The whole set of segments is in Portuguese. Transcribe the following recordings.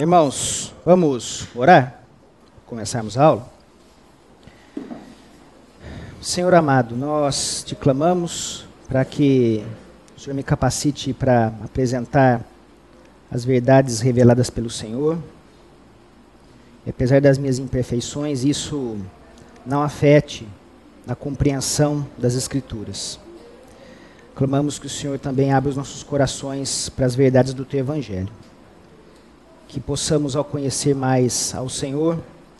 Irmãos, vamos orar? Começarmos a aula? Senhor amado, nós te clamamos para que o Senhor me capacite para apresentar as verdades reveladas pelo Senhor. E apesar das minhas imperfeições, isso não afete a compreensão das Escrituras. Clamamos que o Senhor também abra os nossos corações para as verdades do teu Evangelho que possamos, ao conhecer mais ao Senhor,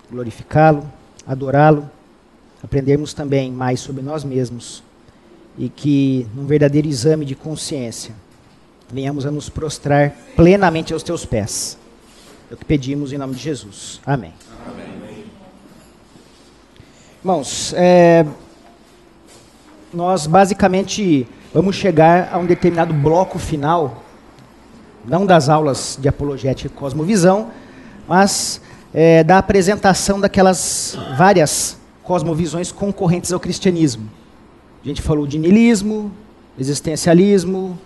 glorificá-lo, adorá-lo, aprendermos também mais sobre nós mesmos e que, num verdadeiro exame de consciência, venhamos a nos prostrar plenamente aos teus pés. É o que pedimos em nome de Jesus. Amém. Amém. Irmãos, é, nós basicamente vamos chegar a um determinado bloco final não das aulas de apologética e cosmovisão, mas é, da apresentação daquelas várias cosmovisões concorrentes ao cristianismo. A gente falou de niilismo, existencialismo,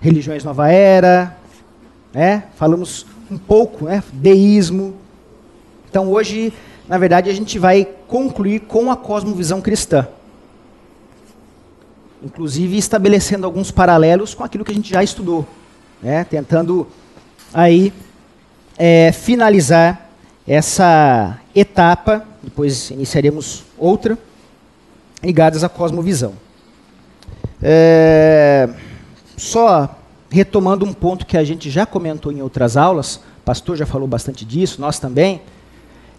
religiões nova era, né? falamos um pouco, né? deísmo. Então hoje, na verdade, a gente vai concluir com a cosmovisão cristã. Inclusive estabelecendo alguns paralelos com aquilo que a gente já estudou né, tentando aí é, finalizar essa etapa, depois iniciaremos outra, ligadas à cosmovisão. É, só retomando um ponto que a gente já comentou em outras aulas, o pastor já falou bastante disso, nós também,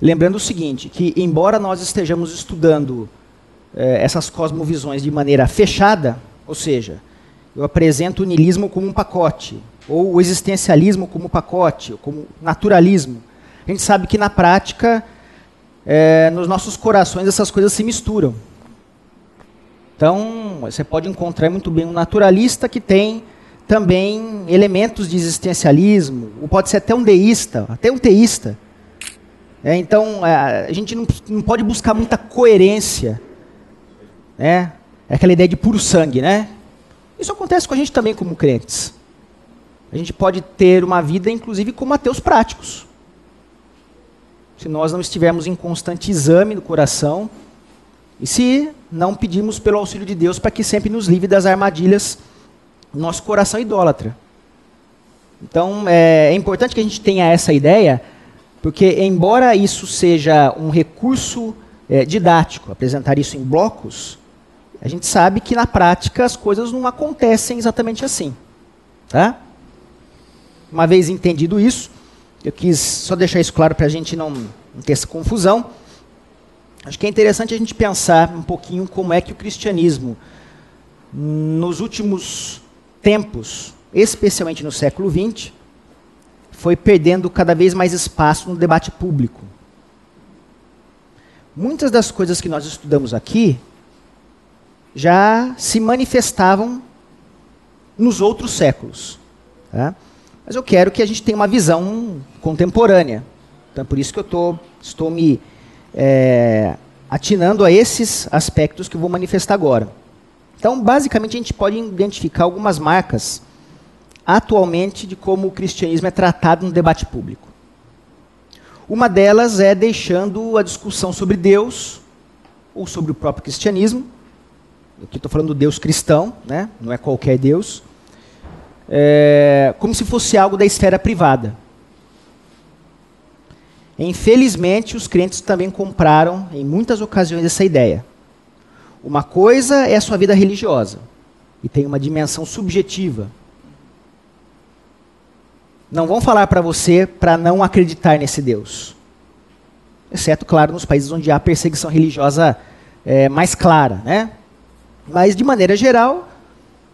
lembrando o seguinte, que embora nós estejamos estudando é, essas cosmovisões de maneira fechada, ou seja, eu apresento o niilismo como um pacote, ou o existencialismo como pacote, ou como naturalismo. A gente sabe que na prática, é, nos nossos corações, essas coisas se misturam. Então, você pode encontrar muito bem um naturalista que tem também elementos de existencialismo, ou pode ser até um deísta, até um teísta. É, então, é, a gente não, não, pode buscar muita coerência. Né? É aquela ideia de puro sangue, né? Isso acontece com a gente também como crentes. A gente pode ter uma vida, inclusive, com ateus práticos. Se nós não estivermos em constante exame do coração, e se não pedimos pelo auxílio de Deus para que sempre nos livre das armadilhas do nosso coração idólatra. Então, é, é importante que a gente tenha essa ideia, porque, embora isso seja um recurso é, didático, apresentar isso em blocos, a gente sabe que na prática as coisas não acontecem exatamente assim. Tá? Uma vez entendido isso, eu quis só deixar isso claro para a gente não, não ter essa confusão. Acho que é interessante a gente pensar um pouquinho como é que o cristianismo, nos últimos tempos, especialmente no século XX, foi perdendo cada vez mais espaço no debate público. Muitas das coisas que nós estudamos aqui já se manifestavam nos outros séculos. Tá? Mas eu quero que a gente tenha uma visão contemporânea. Então, é por isso que eu tô, estou me é, atinando a esses aspectos que eu vou manifestar agora. Então, basicamente, a gente pode identificar algumas marcas atualmente de como o cristianismo é tratado no debate público. Uma delas é deixando a discussão sobre Deus ou sobre o próprio cristianismo. Aqui estou falando do Deus cristão, né? não é qualquer Deus é, como se fosse algo da esfera privada. Infelizmente, os crentes também compraram, em muitas ocasiões, essa ideia. Uma coisa é a sua vida religiosa, e tem uma dimensão subjetiva. Não vão falar para você para não acreditar nesse Deus. Exceto, claro, nos países onde há perseguição religiosa é, mais clara. Né? Mas, de maneira geral,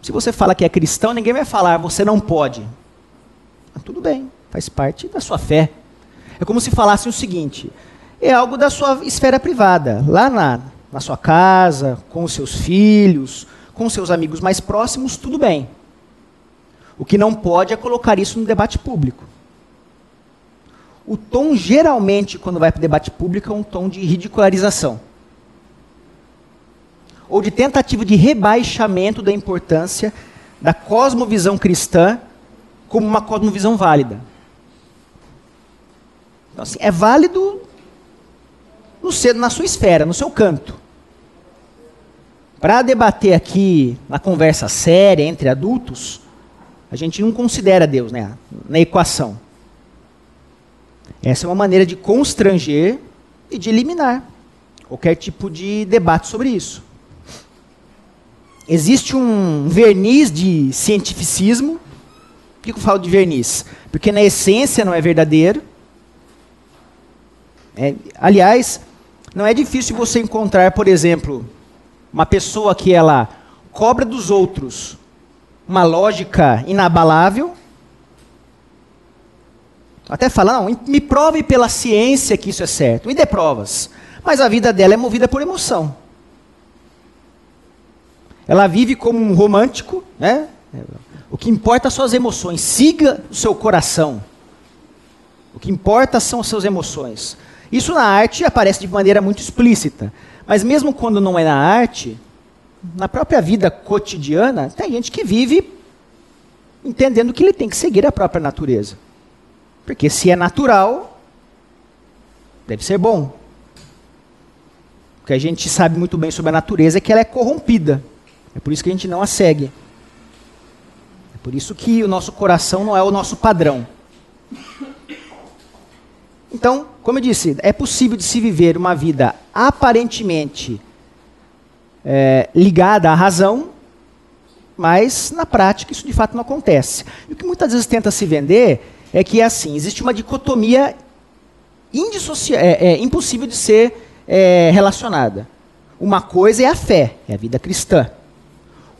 se você fala que é cristão, ninguém vai falar, você não pode. Ah, tudo bem, faz parte da sua fé. É como se falasse o seguinte: é algo da sua esfera privada. Lá na, na sua casa, com os seus filhos, com os seus amigos mais próximos, tudo bem. O que não pode é colocar isso no debate público. O tom, geralmente, quando vai para o debate público, é um tom de ridicularização ou de tentativa de rebaixamento da importância da cosmovisão cristã como uma cosmovisão válida. Então, assim, é válido no seu, na sua esfera, no seu canto. Para debater aqui na conversa séria entre adultos, a gente não considera Deus né, na equação. Essa é uma maneira de constranger e de eliminar qualquer tipo de debate sobre isso. Existe um verniz de cientificismo. Por que eu falo de verniz? Porque na essência não é verdadeiro. É, aliás, não é difícil você encontrar, por exemplo, uma pessoa que ela cobra dos outros uma lógica inabalável. Até fala, não, me prove pela ciência que isso é certo. Me dê provas. Mas a vida dela é movida por emoção. Ela vive como um romântico, né? O que importa são as emoções. Siga o seu coração. O que importa são as suas emoções. Isso na arte aparece de maneira muito explícita. Mas mesmo quando não é na arte, na própria vida cotidiana, tem gente que vive entendendo que ele tem que seguir a própria natureza. Porque se é natural, deve ser bom. O que a gente sabe muito bem sobre a natureza é que ela é corrompida. É por isso que a gente não a segue. É por isso que o nosso coração não é o nosso padrão. Então, como eu disse, é possível de se viver uma vida aparentemente é, ligada à razão, mas na prática isso de fato não acontece. E o que muitas vezes tenta se vender é que é assim, existe uma dicotomia é, é, impossível de ser é, relacionada. Uma coisa é a fé, é a vida cristã.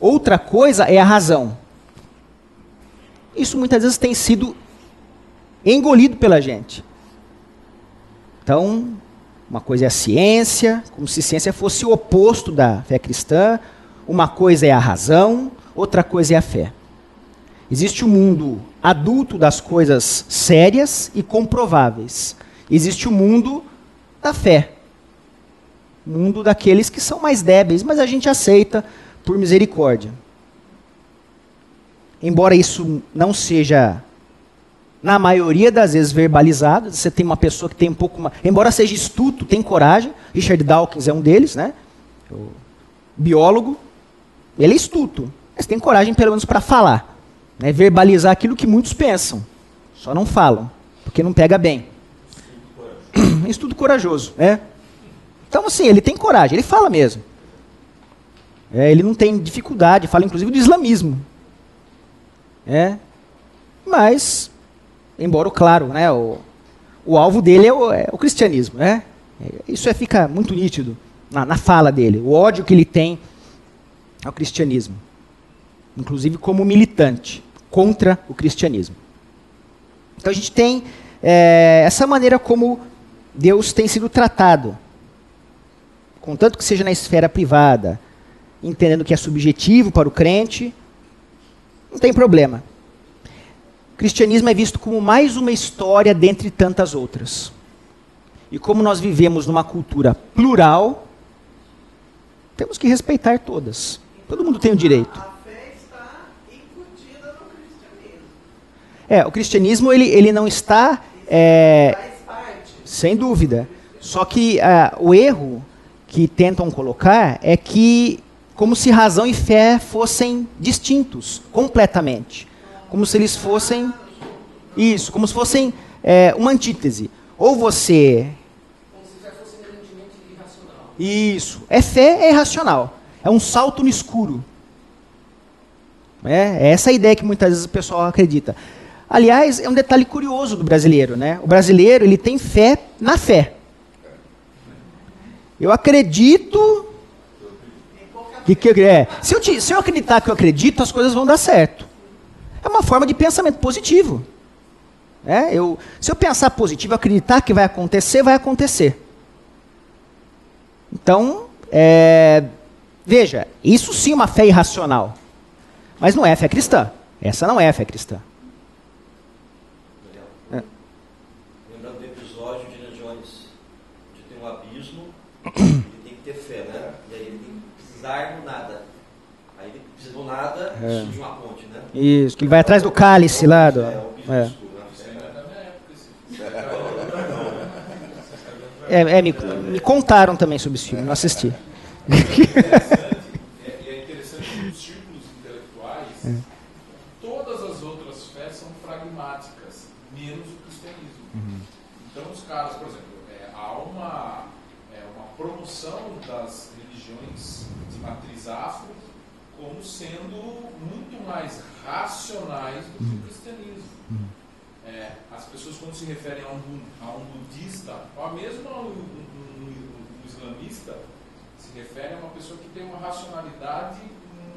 Outra coisa é a razão. Isso muitas vezes tem sido engolido pela gente. Então, uma coisa é a ciência, como se ciência fosse o oposto da fé cristã. Uma coisa é a razão, outra coisa é a fé. Existe o um mundo adulto das coisas sérias e comprováveis. Existe o um mundo da fé. Mundo daqueles que são mais débeis, mas a gente aceita por misericórdia. Embora isso não seja na maioria das vezes verbalizado. Você tem uma pessoa que tem um pouco mais. Embora seja estudo, tem coragem. Richard Dawkins é um deles, né? O biólogo. Ele é estudo, mas tem coragem pelo menos para falar. Né? Verbalizar aquilo que muitos pensam. Só não falam, porque não pega bem. Estudo corajoso, né? Então, assim, ele tem coragem, ele fala mesmo. É, ele não tem dificuldade, fala inclusive do islamismo. É, mas embora, claro, né, o, o alvo dele é o, é o cristianismo. Né? Isso é, fica muito nítido na, na fala dele, o ódio que ele tem ao cristianismo, inclusive como militante contra o cristianismo. Então a gente tem é, essa maneira como Deus tem sido tratado, contanto que seja na esfera privada, entendendo que é subjetivo para o crente, não tem problema cristianismo é visto como mais uma história dentre tantas outras. E como nós vivemos numa cultura plural, temos que respeitar todas. Todo mundo tem o direito. A fé está incutida no cristianismo. É, o cristianismo ele, ele não está. É, sem dúvida. Só que uh, o erro que tentam colocar é que como se razão e fé fossem distintos completamente como se eles fossem isso, como se fossem é, uma antítese. Ou você. Como se fosse irracional. Isso. É fé, é irracional. É um salto no escuro. É, é essa a ideia que muitas vezes o pessoal acredita. Aliás, é um detalhe curioso do brasileiro, né? O brasileiro ele tem fé na fé. Eu acredito que, que é. Se eu, te, se eu acreditar que eu acredito, as coisas vão dar certo. É uma forma de pensamento positivo. É, eu, se eu pensar positivo, acreditar que vai acontecer, vai acontecer. Então, é, veja, isso sim é uma fé irracional. Mas não é fé cristã. Essa não é fé cristã. É. Lembrando do episódio de Indiana Jones, onde tem um abismo, que ter fé, né? E aí ele tem que precisar do nada. Aí ele precisa do nada, é. surge uma ponte. Isso, que ele vai atrás do cálice lá. Do, é. É, é me, me, contaram também sobre esse filme, não assisti. É, é interessante que nos círculos intelectuais, é. todas as outras fés são pragmáticas, menos o cristianismo. Uhum. Então, os caras, por exemplo, é, há uma, é, uma promoção das religiões de matriz afro como sendo muito mais racionais do que o uhum. cristianismo. Uhum. É, as pessoas, quando se referem a um, a um budista, ou mesmo a um, um, um, islamista, se referem a uma pessoa que tem uma racionalidade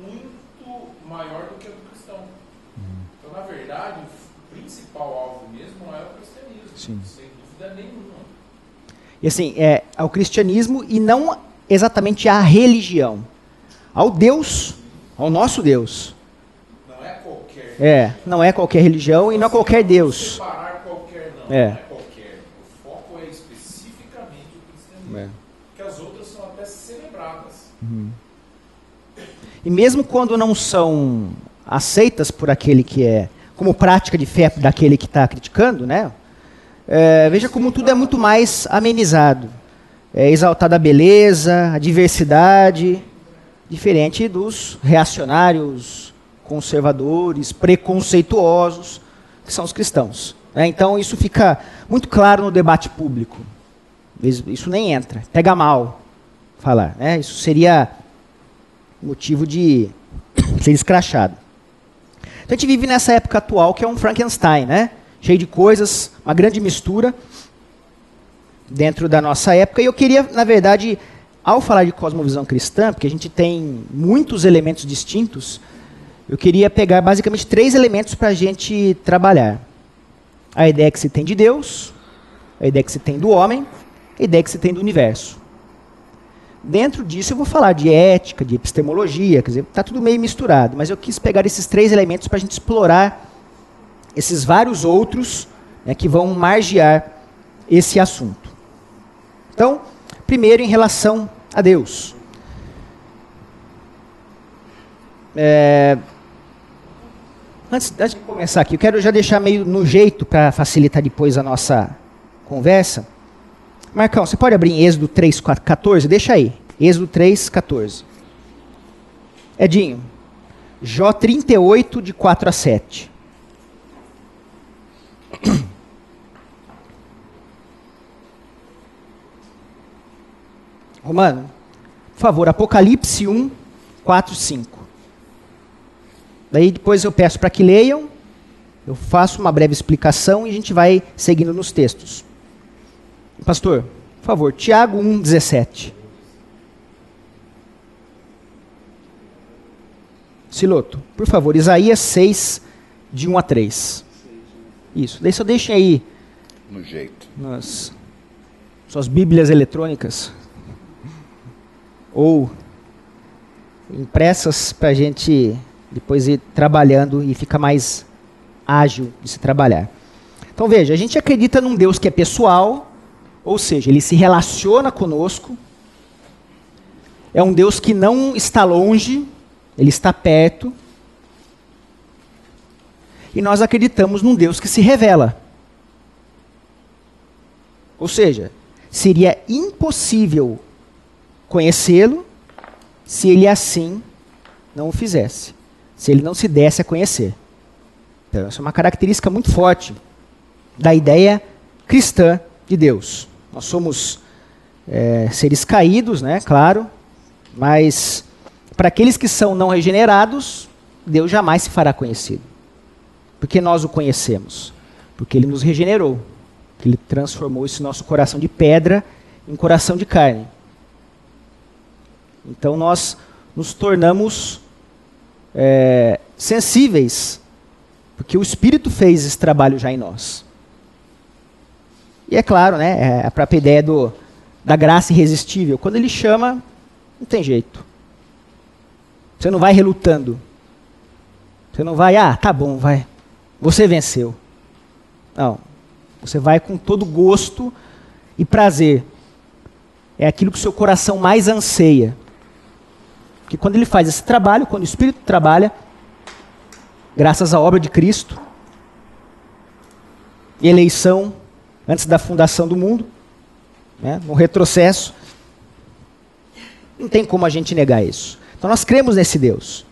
muito maior do que a do cristão. Uhum. Então, na verdade, o principal alvo mesmo é o cristianismo, Sim. sem dúvida nenhuma. E assim, é ao cristianismo e não exatamente à religião, ao Deus, ao nosso Deus. Não é qualquer. É, não é qualquer religião e não é qualquer Deus. Separar qualquer, não, é. não é qualquer. O foco é especificamente o cristianismo. É. Que as outras são até celebradas. Uhum. E mesmo quando não são aceitas por aquele que é, como prática de fé daquele que está criticando, né? É, veja como tudo é muito mais amenizado. É exaltada a beleza, a diversidade, diferente dos reacionários, conservadores, preconceituosos, que são os cristãos. É, então isso fica muito claro no debate público. Isso nem entra, pega mal falar. Né? Isso seria motivo de ser escrachado. Então a gente vive nessa época atual que é um Frankenstein, né? cheio de coisas, uma grande mistura dentro da nossa época. E eu queria, na verdade, ao falar de cosmovisão cristã, porque a gente tem muitos elementos distintos, eu queria pegar basicamente três elementos para a gente trabalhar: a ideia que se tem de Deus, a ideia que se tem do homem, a ideia que se tem do universo. Dentro disso eu vou falar de ética, de epistemologia, quer dizer, está tudo meio misturado, mas eu quis pegar esses três elementos para a gente explorar esses vários outros né, que vão margear esse assunto. Então, primeiro em relação a Deus. É, antes, antes, de começar aqui, eu quero já deixar meio no jeito para facilitar depois a nossa conversa. Marcão, você pode abrir em Êxodo 3, 14? Deixa aí. Êxodo 3, 14. Edinho, Jó 38, de 4 a 7. Romano, por favor, Apocalipse 1, 4, 5. Daí depois eu peço para que leiam, eu faço uma breve explicação e a gente vai seguindo nos textos. Pastor, por favor, Tiago 1, 17. Siloto, por favor, Isaías 6, de 1 a 3. Isso. Daí só deixem aí. No jeito. Nas suas bíblias eletrônicas. Ou impressas para a gente depois ir trabalhando e ficar mais ágil de se trabalhar. Então veja, a gente acredita num Deus que é pessoal, ou seja, ele se relaciona conosco. É um Deus que não está longe, ele está perto e nós acreditamos num Deus que se revela. Ou seja, seria impossível conhecê-lo se ele assim não o fizesse, se ele não se desse a conhecer. Então, essa é uma característica muito forte da ideia cristã de Deus. Nós somos é, seres caídos, né, claro, mas para aqueles que são não regenerados, Deus jamais se fará conhecido. Porque nós o conhecemos. Porque ele nos regenerou. Ele transformou esse nosso coração de pedra em coração de carne. Então nós nos tornamos é, sensíveis. Porque o Espírito fez esse trabalho já em nós. E é claro, né, é a própria ideia do, da graça irresistível. Quando ele chama, não tem jeito. Você não vai relutando. Você não vai, ah, tá bom, vai. Você venceu. Não. Você vai com todo gosto e prazer. É aquilo que o seu coração mais anseia. Porque quando ele faz esse trabalho, quando o Espírito trabalha, graças à obra de Cristo, eleição antes da fundação do mundo, né, no retrocesso. Não tem como a gente negar isso. Então nós cremos nesse Deus.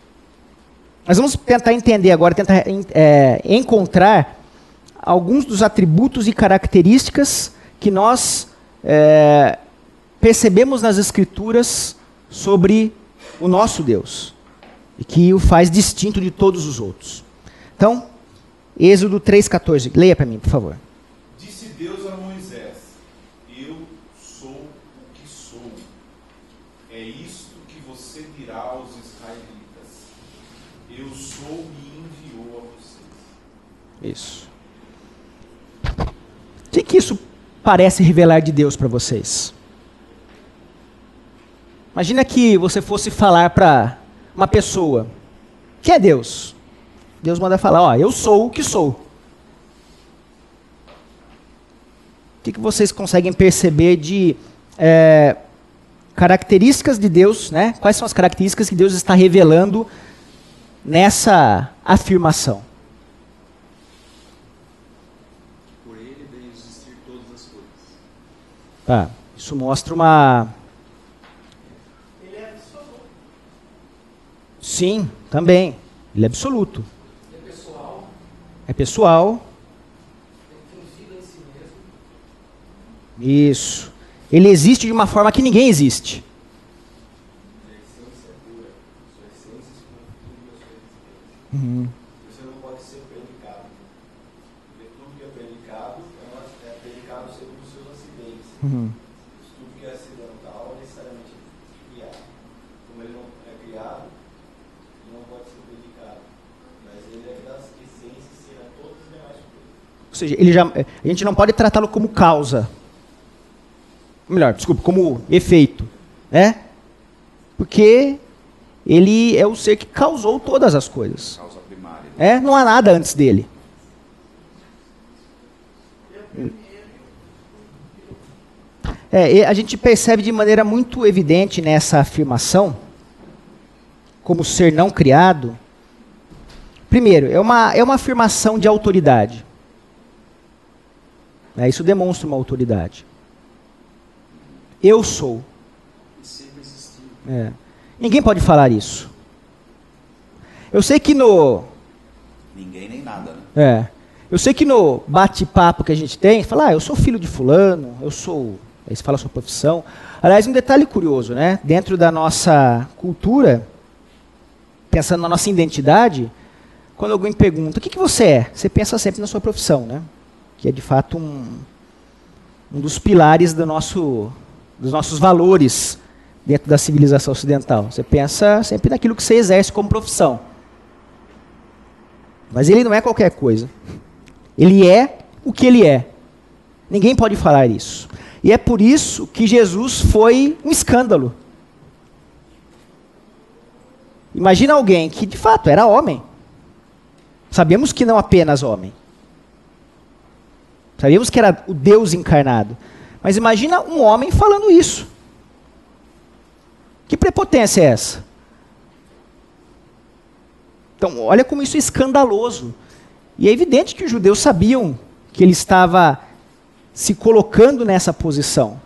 Nós vamos tentar entender agora, tentar é, encontrar alguns dos atributos e características que nós é, percebemos nas Escrituras sobre o nosso Deus e que o faz distinto de todos os outros. Então, Êxodo 3,14. Leia para mim, por favor. Disse Deus a Moisés: Eu sou o que sou. É isto que você dirá aos israelitas: Eu sou e enviou a vocês. Isso. O que, que isso parece revelar de Deus para vocês? Imagina que você fosse falar para uma pessoa: Quem é Deus? Deus manda falar: Ó, eu sou o que sou. O que, que vocês conseguem perceber de é, características de Deus, né? Quais são as características que Deus está revelando nessa afirmação? Por ele veio existir todas as coisas. Tá. Isso mostra uma. Ele é absoluto. Sim, também. Ele é absoluto. É pessoal. É pessoal. Em si mesmo. Isso. Ele existe de uma forma que ninguém existe. Uhum. Você não pode ser predicado. Porque tudo que é predicado é, é predicado segundo os seus acidentes. Uhum. Tudo que é acidental é necessariamente criado. Como ele não é criado, ele não pode ser predicado. Mas ele é todas as demais coisas. Ou seja, ele já, a gente não pode tratá-lo como causa. Melhor, desculpa, como efeito. Né? Porque ele é o ser que causou todas as coisas. Causa primária. É, não há nada antes dele. É, a gente percebe de maneira muito evidente nessa afirmação, como ser não criado. Primeiro, é uma, é uma afirmação de autoridade. É, isso demonstra uma autoridade. Eu sou. É. Ninguém pode falar isso. Eu sei que no, Ninguém nem nada, né? É. Eu sei que no bate-papo que a gente tem, fala, ah, eu sou filho de fulano, eu sou. Aí você fala a sua profissão. Aliás, um detalhe curioso, né? Dentro da nossa cultura, pensando na nossa identidade, quando alguém pergunta, o que, que você é? Você pensa sempre na sua profissão, né? Que é de fato um, um dos pilares do nosso, dos nossos valores dentro da civilização ocidental. Você pensa sempre naquilo que você exerce como profissão. Mas ele não é qualquer coisa. Ele é o que ele é. Ninguém pode falar isso. E é por isso que Jesus foi um escândalo. Imagina alguém que de fato era homem. Sabemos que não apenas homem. Sabíamos que era o Deus encarnado. Mas imagina um homem falando isso. Que prepotência é essa? Então, olha como isso é escandaloso. E é evidente que os judeus sabiam que ele estava se colocando nessa posição.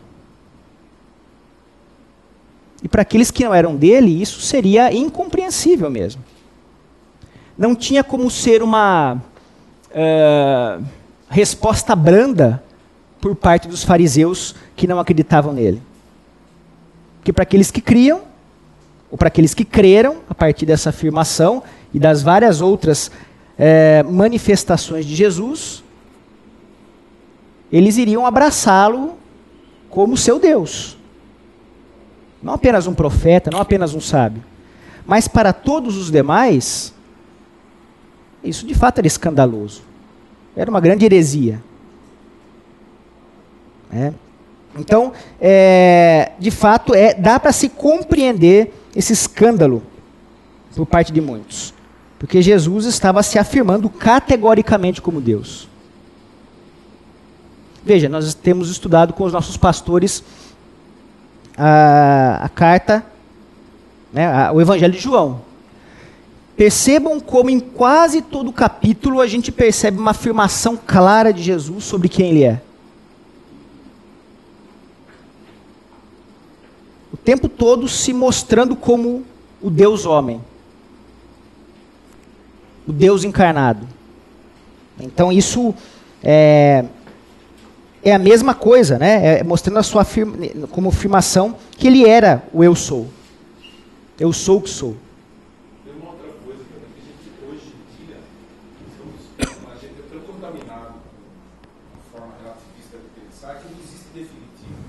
E para aqueles que não eram dele, isso seria incompreensível mesmo. Não tinha como ser uma uh, resposta branda por parte dos fariseus que não acreditavam nele. Porque para aqueles que criam, ou para aqueles que creram a partir dessa afirmação e das várias outras é, manifestações de Jesus, eles iriam abraçá-lo como seu Deus. Não apenas um profeta, não apenas um sábio. Mas para todos os demais, isso de fato era escandaloso. Era uma grande heresia. É. Então, é, de fato, é, dá para se compreender esse escândalo por parte de muitos. Porque Jesus estava se afirmando categoricamente como Deus. Veja, nós temos estudado com os nossos pastores a, a carta, né, a, o Evangelho de João. Percebam como em quase todo capítulo a gente percebe uma afirmação clara de Jesus sobre quem ele é. Tempo todo se mostrando como o Deus homem. O Deus encarnado. Então isso é, é a mesma coisa, né? É mostrando a sua afirma, como afirmação que ele era o eu sou. Eu sou o que sou. Tem uma outra coisa que a gente hoje em dia estamos, a gente é tão contaminado com a forma relativista de pensar que não existe definitivo.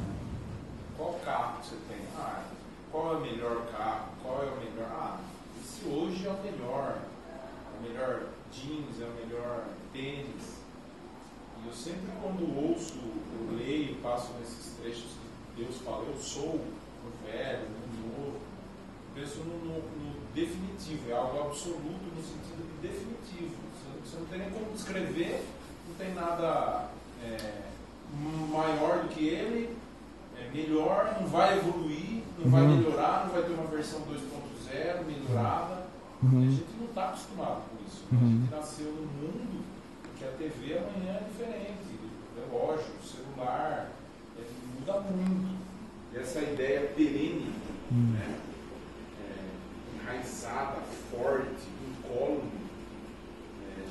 Qual carro você tem? Ah, qual é o melhor carro? Qual é o melhor? Ah, esse hoje é o melhor. É o melhor jeans, é o melhor tênis. E eu sempre quando ouço, eu leio, passo nesses trechos que Deus fala, eu sou o velho, o novo penso no, no, no, definitivo, é algo absoluto no sentido de definitivo. Você, você não tem nem como descrever, não tem nada é, maior do que ele, é melhor, não vai evoluir, não uhum. vai melhorar, não vai ter uma versão 2.0 melhorada. Uhum. a gente não está acostumado com isso. Uhum. A gente nasceu num mundo que a TV amanhã é diferente, relógio, celular, é, muda muito. E essa ideia perene, uhum. né? enraizada, forte, incólume. É,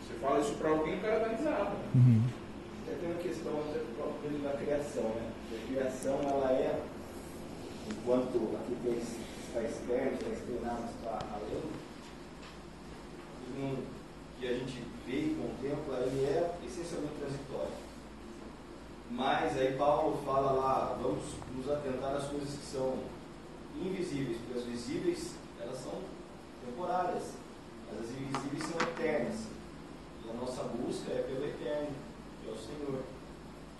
você fala isso para alguém, o cara dá risada. Uhum. Tem uma questão da criação, né? A criação, ela é, enquanto aqui tem, está externo, está externado, está além, que a gente vê e contempla, ele é essencialmente transitório. Mas aí Paulo fala lá, vamos nos atentar às coisas que são invisíveis, porque as visíveis elas são temporárias, mas as invisíveis são eternas. E a nossa busca é pelo eterno, que é o Senhor,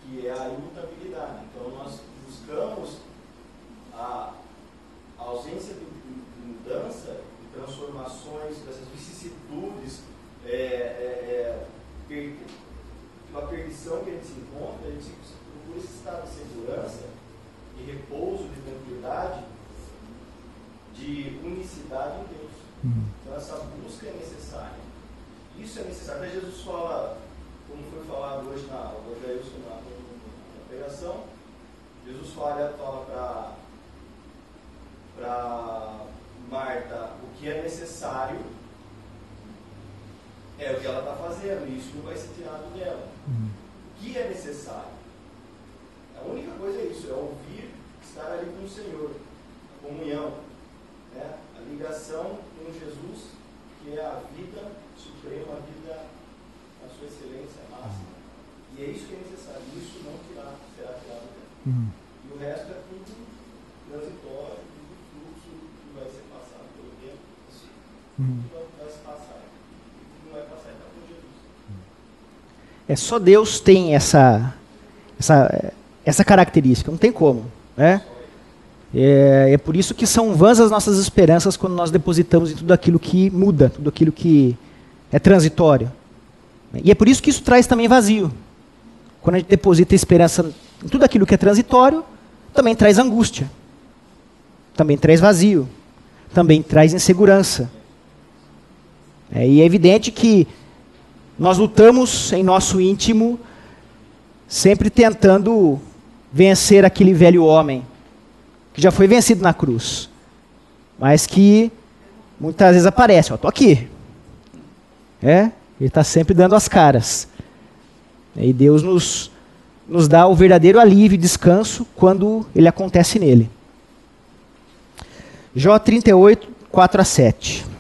que é a imutabilidade. Então nós buscamos a ausência de, mudança, de transformações, dessas vicissitudes, é, é, é, pela perdição que a gente se encontra, a gente procura esse estado de segurança, de repouso, de tranquilidade, de unicidade em Deus. Uhum. Então essa busca é necessária. Isso é necessário. Até Jesus fala, como foi falado hoje na Evangelho na, na pregação, Jesus fala, fala para Marta o que é necessário é o que ela está fazendo, e isso não vai ser tirado dela. Uhum. O que é necessário? A única coisa é isso, é ouvir, estar ali com o Senhor, a comunhão né? a ligação com Jesus, que é a vida suprema, a vida na sua excelência máxima. E é isso que é necessário. Isso não tirar, será tirado dela. Uhum. E o resto é tudo transitório, tudo fluxo que vai ser passado pelo tempo. Uhum. Tudo vai se passar. E tudo não vai passar então por Jesus. É só Deus tem essa, essa, essa característica, não tem como. Né? É, é, por isso que são vãs as nossas esperanças quando nós depositamos em tudo aquilo que muda, tudo aquilo que é transitório. E é por isso que isso traz também vazio. Quando a gente deposita esperança em tudo aquilo que é transitório, também traz angústia. Também traz vazio. Também traz insegurança. É, e é evidente que nós lutamos em nosso íntimo, sempre tentando vencer aquele velho homem que já foi vencido na cruz, mas que muitas vezes aparece, ó, tô aqui. É, ele está sempre dando as caras. E Deus nos, nos dá o verdadeiro alívio e descanso quando ele acontece nele. Jó 38, 4 a 7.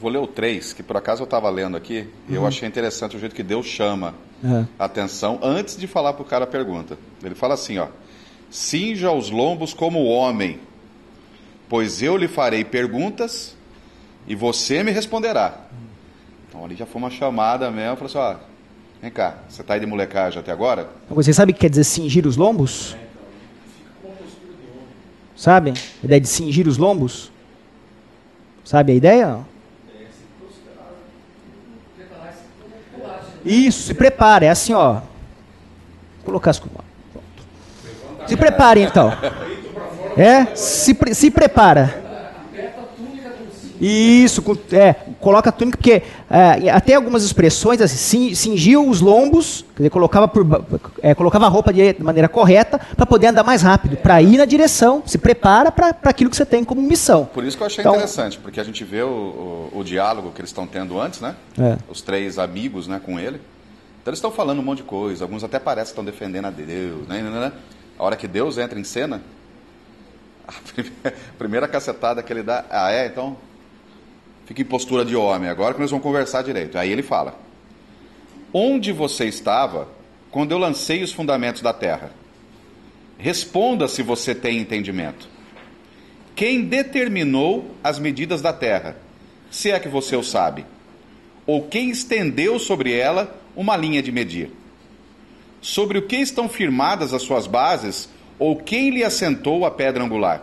Vou ler o 3, que por acaso eu estava lendo aqui, e eu uhum. achei interessante o jeito que Deus chama uhum. a atenção antes de falar para o cara a pergunta. Ele fala assim, ó, cinja os lombos como homem, pois eu lhe farei perguntas e você me responderá. Então ali já foi uma chamada mesmo, falou assim, ó, vem cá, você está aí de molecagem até agora? Você sabe o que quer dizer cingir os lombos? Sabe? A ideia de cingir os lombos? Sabe a ideia? Isso, se prepare. É assim, ó. Vou colocar as Se prepare então. É? Se, se prepara. Isso, é, coloca a túnica, porque é, até algumas expressões, assim, cingiu os lombos, quer dizer, colocava, por, é, colocava a roupa de maneira correta para poder andar mais rápido, para ir na direção, se prepara para aquilo que você tem como missão. Por isso que eu achei então, interessante, porque a gente vê o, o, o diálogo que eles estão tendo antes, né? É. Os três amigos né, com ele. Então eles estão falando um monte de coisa, alguns até parecem que estão defendendo a Deus, né, né, né? A hora que Deus entra em cena, a primeira cacetada que ele dá, ah é, então fica em postura de homem, agora que nós vamos conversar direito. Aí ele fala: Onde você estava quando eu lancei os fundamentos da terra? Responda se você tem entendimento. Quem determinou as medidas da terra, se é que você o sabe? Ou quem estendeu sobre ela uma linha de medir? Sobre o que estão firmadas as suas bases, ou quem lhe assentou a pedra angular?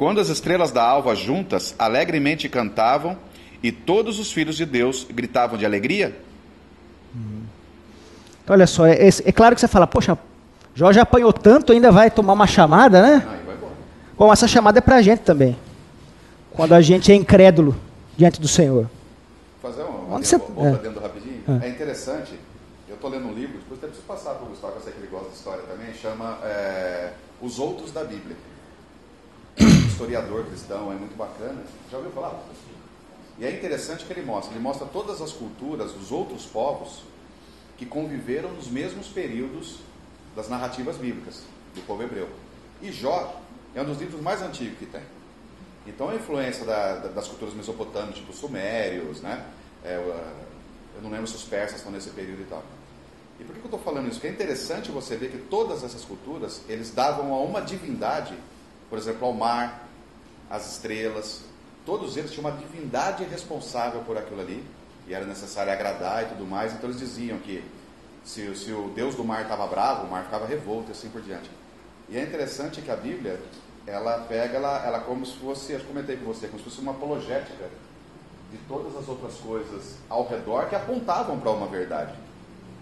Quando as estrelas da alva juntas alegremente cantavam e todos os filhos de Deus gritavam de alegria? Hum. Olha só, é, é, claro que você fala, poxa, já apanhou tanto, ainda vai tomar uma chamada, né? Bom, essa chamada é para a gente também. Quando a gente é incrédulo diante do Senhor. Fazer uma, Onde você... é. dentro rapidinho. É. é interessante, eu estou lendo um livro, depois até preciso passar para o Gustavo, eu sei que ele gosta de história também, chama é, Os Outros da Bíblia historiador cristão, é muito bacana. Já ouviu falar? E é interessante que ele mostra, ele mostra todas as culturas dos outros povos que conviveram nos mesmos períodos das narrativas bíblicas do povo hebreu. E Jó é um dos livros mais antigos que tem. Então a influência da, da, das culturas mesopotâmicas, tipo sumérios, né? É, eu não lembro se os persas estão nesse período e tal. E por que eu estou falando isso? Porque é interessante você ver que todas essas culturas, eles davam a uma divindade, por exemplo, ao mar, as estrelas, todos eles tinham uma divindade responsável por aquilo ali, e era necessário agradar e tudo mais, então eles diziam que se, se o Deus do mar estava bravo, o mar ficava revolto e assim por diante. E é interessante que a Bíblia, ela pega, ela, ela como se fosse, eu comentei com você, como se fosse uma apologética de todas as outras coisas ao redor que apontavam para uma verdade,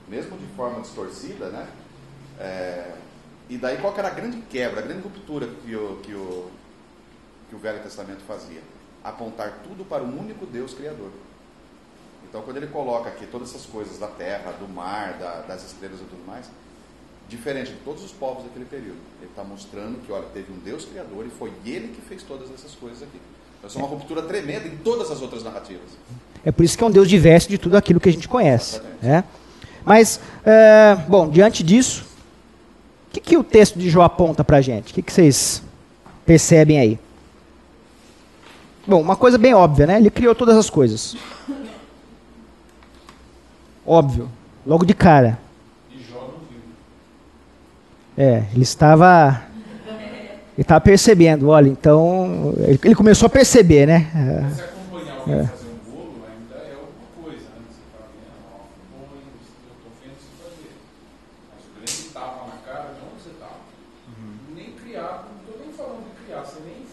mesmo de forma distorcida, né? É, e daí qual era a grande quebra, a grande ruptura que o, que o, que o Velho Testamento fazia: apontar tudo para um único Deus Criador. Então, quando ele coloca aqui todas essas coisas da terra, do mar, da, das estrelas e tudo mais, diferente de todos os povos daquele período, ele está mostrando que, olha, teve um Deus Criador e foi ele que fez todas essas coisas aqui. Então, isso é uma ruptura tremenda em todas as outras narrativas. É por isso que é um Deus diverso de tudo aquilo que a gente conhece. Né? Mas, é, bom, diante disso, o que, que o texto de Jó aponta para a gente? O que, que vocês percebem aí? Bom, uma coisa bem óbvia, né? Ele criou todas as coisas. Óbvio. Logo de cara. E Jó não viu. É, ele estava. Ele estava percebendo, olha, então. Ele, começou a perceber, né? Alguém é. fazer um bolo ainda é alguma coisa, né? Você fala, ó, põe, eu estou vendo isso fazer. Mas o grande tapa na cara de onde você estava. Uhum. Nem criar, não estou nem falando de criar, você nem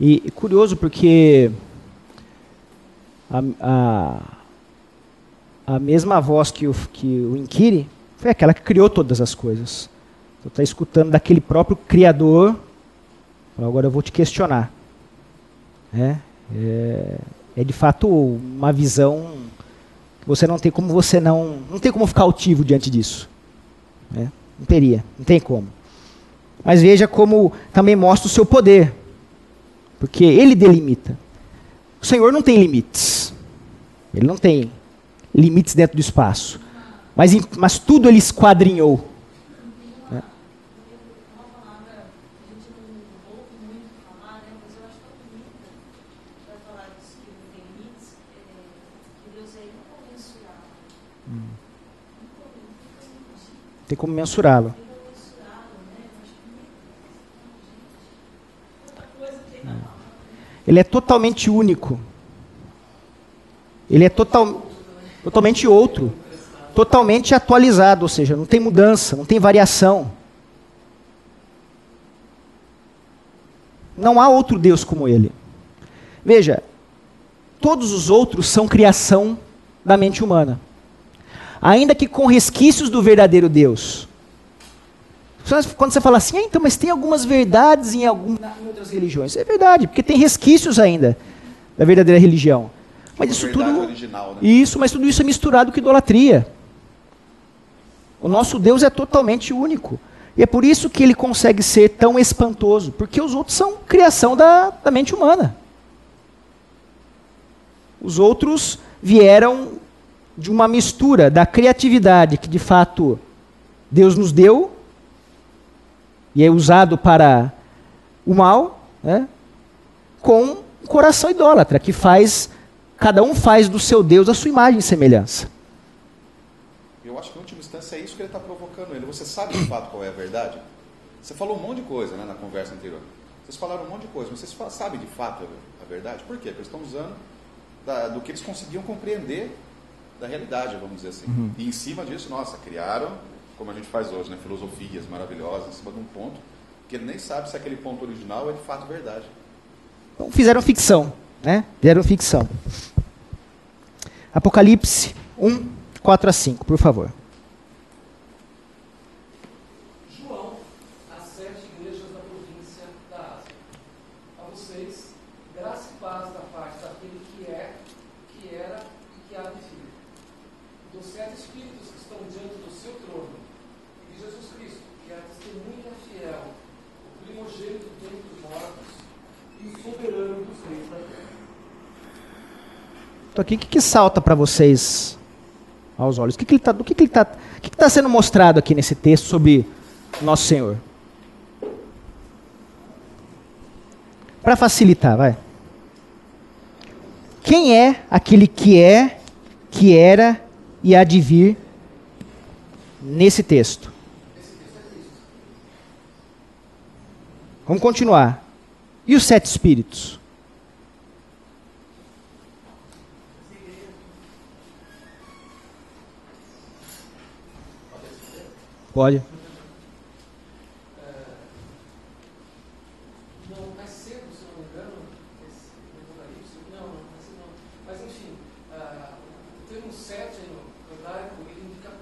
E curioso porque a, a, a mesma voz que o, que o inquire foi aquela que criou todas as coisas. Você está escutando daquele próprio Criador. Agora eu vou te questionar. É, é, é de fato uma visão que você não tem como você não não tem como ficar altivo diante disso. Né? Não teria, não tem como. Mas veja como também mostra o seu poder. Porque ele delimita. O Senhor não tem limites. Ele não tem limites dentro do espaço. Mas, mas tudo ele esquadrinhou. Né? Tem como mensurá-lo. Ele é totalmente único. Ele é total, totalmente outro. Totalmente atualizado, ou seja, não tem mudança, não tem variação. Não há outro Deus como ele. Veja, todos os outros são criação da mente humana. Ainda que com resquícios do verdadeiro Deus. Quando você fala assim, ah, então, mas tem algumas verdades em, algum, em outras religiões. É verdade, porque tem resquícios ainda da verdadeira religião. Mas isso tudo. Original, né? Isso, mas tudo isso é misturado com idolatria. O nosso Deus é totalmente único. E é por isso que ele consegue ser tão espantoso, porque os outros são criação da, da mente humana. Os outros vieram de uma mistura da criatividade que de fato Deus nos deu e é usado para o mal, né, com um coração idólatra que faz cada um faz do seu Deus a sua imagem e semelhança. Eu acho que em última instância é isso que ele está provocando ele. Você sabe de fato qual é a verdade? Você falou um monte de coisa né, na conversa anterior. Vocês falaram um monte de coisa, mas vocês sabem de fato a verdade? Por quê? Porque eles estão usando da, do que eles conseguiam compreender da realidade, vamos dizer assim. Uhum. E em cima disso, nossa, criaram, como a gente faz hoje, né, filosofias maravilhosas, em cima de um ponto que ele nem sabe se aquele ponto original é de fato verdade. Então fizeram ficção, né? Fizeram ficção. Apocalipse 1, 4 a 5, por favor. Aqui, o que, que salta para vocês aos olhos? O que, que está que que tá, que que tá sendo mostrado aqui nesse texto sobre Nosso Senhor? Para facilitar, vai. Quem é aquele que é, que era e há de vir nesse texto? Vamos continuar. E os sete espíritos?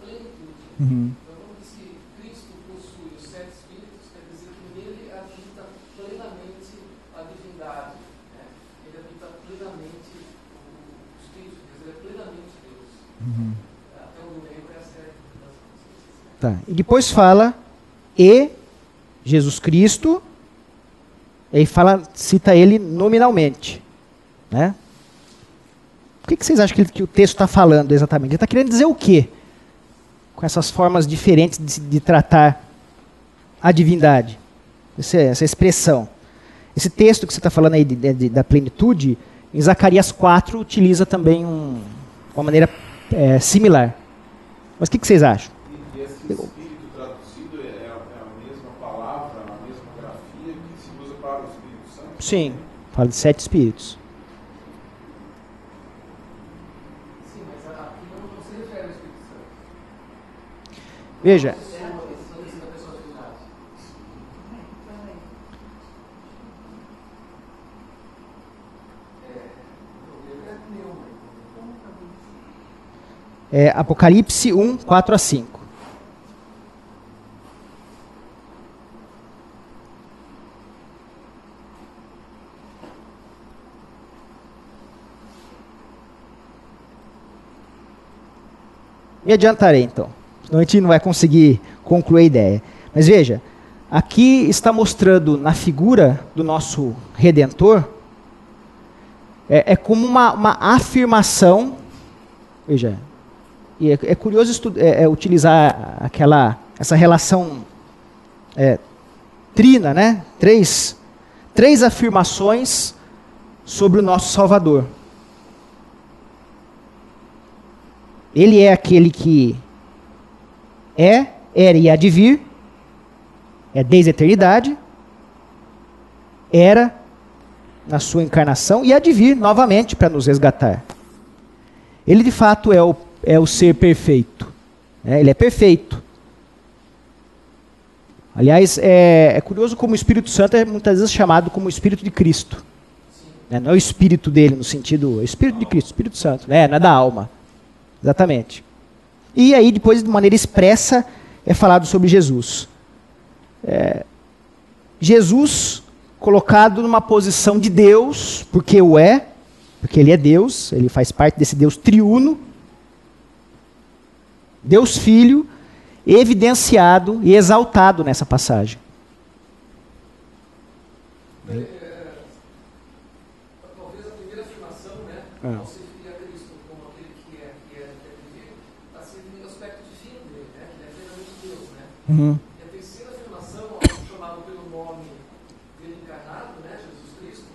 Plenitude. Uhum. Então, quando Cristo possui os sete espíritos, quer dizer que nele habita plenamente a divindade. Né? Ele habita plenamente o Espírito de Deus, ele é plenamente Deus. Uhum. Tá. E depois fala e Jesus Cristo, e fala, cita ele nominalmente. Né? O que, que vocês acham que, que o texto está falando exatamente? Ele está querendo dizer o quê? Com essas formas diferentes de, de tratar a divindade. Essa, essa, expressão. Esse texto que você está falando aí de, de, da plenitude, em Zacarias 4 utiliza também um, uma maneira é, similar. Mas o que, que vocês acham? Espírito traduzido é, é a mesma palavra, a mesma grafia que se usa para o Espírito Santo? Sim, fala de sete espíritos. Sim, mas aqui não se refere ao Espírito Santo. Veja. É, Apocalipse 1, 4 a 5. Me adiantarei então, senão a gente não vai conseguir concluir a ideia. Mas veja, aqui está mostrando na figura do nosso Redentor, é, é como uma, uma, afirmação. Veja, e é, é curioso é, é, utilizar aquela, essa relação é, trina, né? Três, três afirmações sobre o nosso Salvador. Ele é aquele que é, era e há de vir, é desde a eternidade, era na sua encarnação e há de vir novamente para nos resgatar. Ele de fato é o, é o ser perfeito. Né? Ele é perfeito. Aliás, é, é, curioso como o Espírito Santo é muitas vezes chamado como o Espírito de Cristo. Né? Não é o Espírito dele no sentido, é o Espírito de Cristo, Espírito Santo, né? não é da alma. Exatamente. E aí, depois, de maneira expressa, é falado sobre Jesus. é, Jesus colocado numa posição de Deus, porque o é, porque ele é Deus, ele faz parte desse Deus triuno, Deus Filho, evidenciado e exaltado nessa passagem. É, talvez a primeira afirmação, né, é. ao se referir a Cristo como aquele que é, que é, que é viver, está se referindo ao aspecto divino dele, né, que ele é plenamente Deus, né. Uhum. E a terceira afirmação, ao chamá-lo pelo nome dele encarnado, né, Jesus Cristo,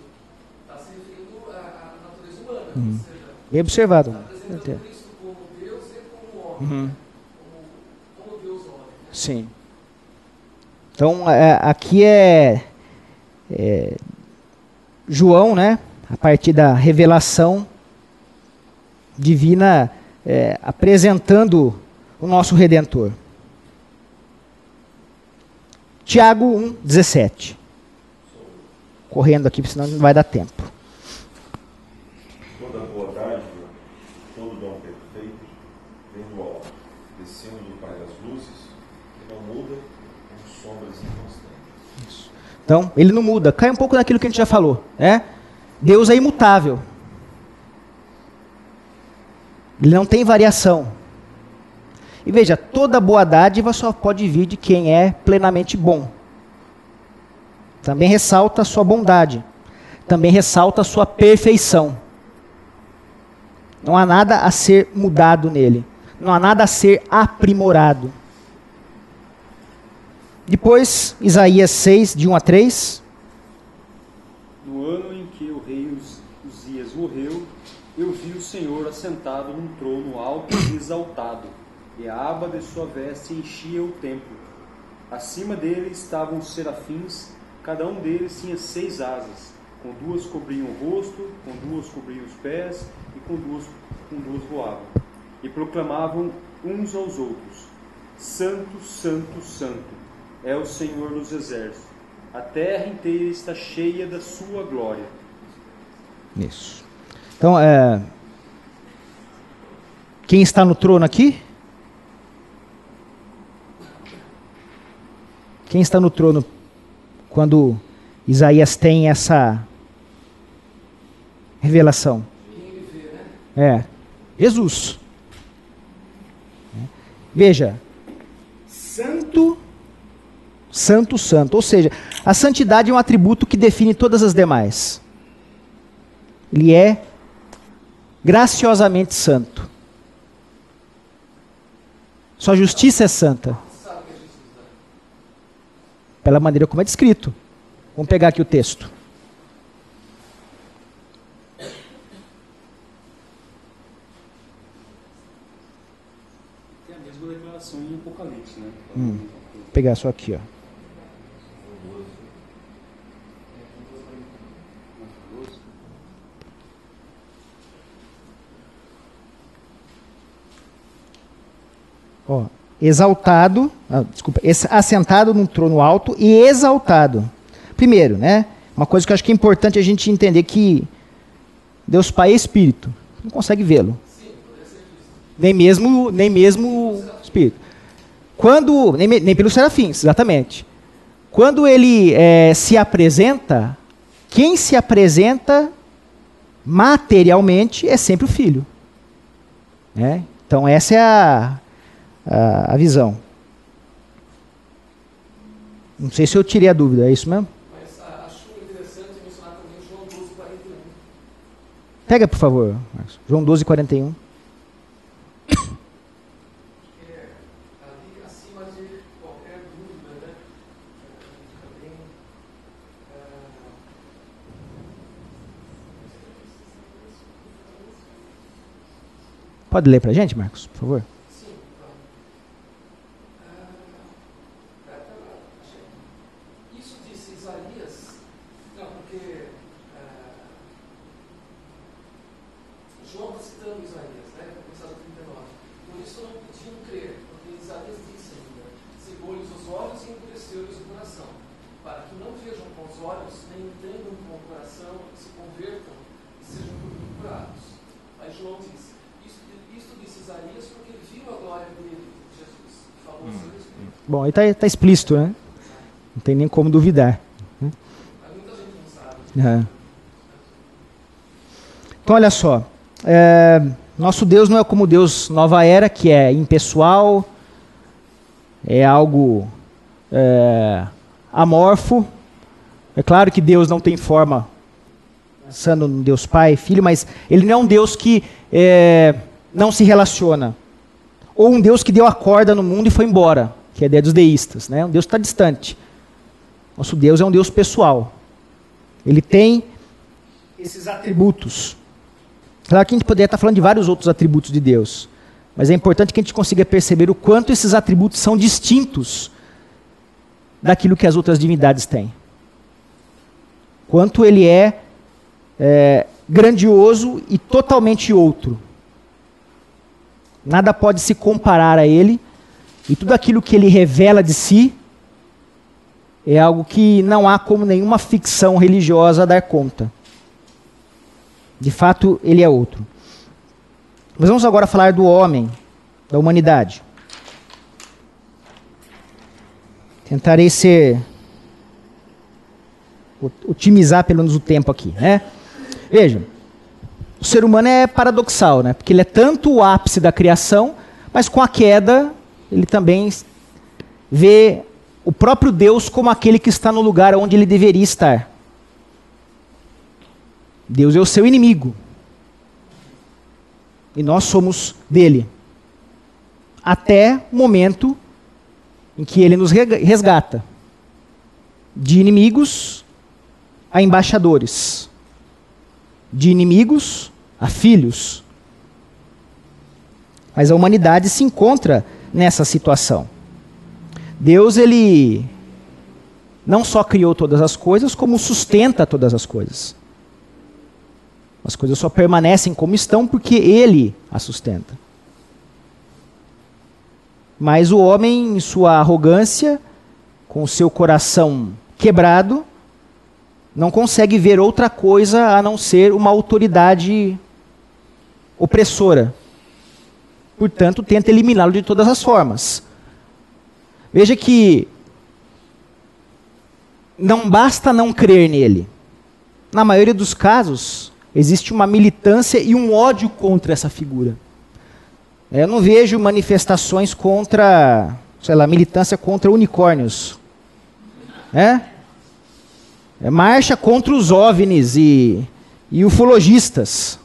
está se referindo à, natureza humana, Uhum. ou seja, Bem observado. está apresentando Cristo como Deus e como homem, Uhum. né, como, como Deus homem. Né? Sim. Então, é, aqui é, é, João, né, a partir da revelação divina, é, apresentando o nosso Redentor. Tiago 1, 17. Correndo aqui, senão não vai dar tempo. Toda boa dádiva, todo dom perfeito, vem do alto, descendo do Pai das luzes, que não muda com sombras inconstantes. Então, ele não muda. Cai um pouco naquilo que a gente já falou. Né? Deus é imutável. Ele não tem variação. E veja, toda boa dádiva só pode vir de quem é plenamente bom. Também ressalta a sua bondade. Também ressalta a sua perfeição. Não há nada a ser mudado nele. Não há nada a ser aprimorado. Depois, Isaías 6, de 1 a 3. No ano em que o rei Uz- Uzias morreu, eu vi o Senhor assentado num trono alto e exaltado, e a aba de sua veste enchia o templo. Acima dele estavam os serafins, cada um deles tinha seis asas, com duas cobriam o rosto, com duas cobriam os pés, e com duas, com duas voavam. E proclamavam uns aos outros: Santo, Santo, Santo é o Senhor dos exércitos. A terra inteira está cheia da sua glória. Isso. Então, é, quem está no trono aqui? Quem está no trono quando Isaías tem essa revelação? É, Jesus. Veja, santo, santo, santo. Ou seja, a santidade é um atributo que define todas as demais. Ele é graciosamente santo. Sua justiça é santa. Pela maneira como é descrito. Vamos pegar aqui o texto. Tem a mesma declaração em Apocalipse, né? Hum. Vou pegar só aqui, ó. Ó, exaltado, ah, desculpa, assentado num trono alto e exaltado. Primeiro, né? Uma coisa que eu acho que é importante a gente entender que Deus Pai é espírito. Não consegue vê-lo. Nem mesmo, nem mesmo espírito. Quando nem, nem pelos serafins, exatamente. Quando ele eh, se apresenta, quem se apresenta materialmente é sempre o filho. Né? Então essa é a, a, a visão. Não sei se eu tirei a dúvida, é isso mesmo? Mas ah, acho interessante mencionar também João 12, 41. Pega, por favor, Marcos. João 12, 41. que é ali acima de qualquer dúvida, né? Eh, Fica bem. ah, Pode ler pra gente, Marcos, por favor? Sim, então. Ah, pera, pera, achei. Isso disse Isaías. Não, porque. ah, João está citando Isaías, né? Começado 39. Por isso não podiam crer, porque Isaías disse ainda: cegou-lhes os olhos e endureceu-lhes o coração, para que não vejam com os olhos, nem entendam com o coração, e se convertam e sejam curados. Aí João disse: Isto, isto disse Isaías porque ele viu a glória dele, Jesus, e falou sobre o Espírito. Bom, aí tá, explícito, né? Não tem nem como duvidar. Mas muita gente não sabe. É. Então, olha só. é, nosso Deus não é como Deus Nova Era, que é impessoal, é algo é, amorfo. É claro que Deus não tem forma, pensando no Deus Pai, Filho, mas ele não é um Deus que é, não se relaciona. Ou um Deus que deu a corda no mundo e foi embora, que é a ideia dos deístas. Né? Um Deus está distante. Nosso Deus é um Deus pessoal. Ele tem esses atributos. Claro que a gente poderia estar falando de vários outros atributos de Deus. Mas é importante que a gente consiga perceber o quanto esses atributos são distintos daquilo que as outras divindades têm. Quanto ele é, é grandioso e totalmente outro. Nada pode se comparar a ele. E tudo aquilo que ele revela de si é algo que não há como nenhuma ficção religiosa dar conta. De fato, ele é outro. Mas vamos agora falar do homem, da humanidade. Tentarei ser. otimizar pelo menos o tempo aqui, né? Veja, o ser humano é paradoxal, né? Porque ele é tanto o ápice da criação, mas com a queda, ele também vê o próprio Deus como aquele que está no lugar onde ele deveria estar. Deus é o seu inimigo. E nós somos dele. Até o momento em que ele nos resgata de inimigos a embaixadores, de inimigos a filhos. Mas a humanidade se encontra nessa situação. Deus ele não só criou todas as coisas, como sustenta todas as coisas. As coisas só permanecem como estão porque ele as sustenta. Mas o homem, em sua arrogância, com o seu coração quebrado, não consegue ver outra coisa a não ser uma autoridade opressora. Portanto, tenta eliminá-lo de todas as formas. Veja que não basta não crer nele. Na maioria dos casos, existe uma militância e um ódio contra essa figura. Eu não vejo manifestações contra, sei lá, militância contra unicórnios. É? é marcha contra os OVNIs e, e ufologistas.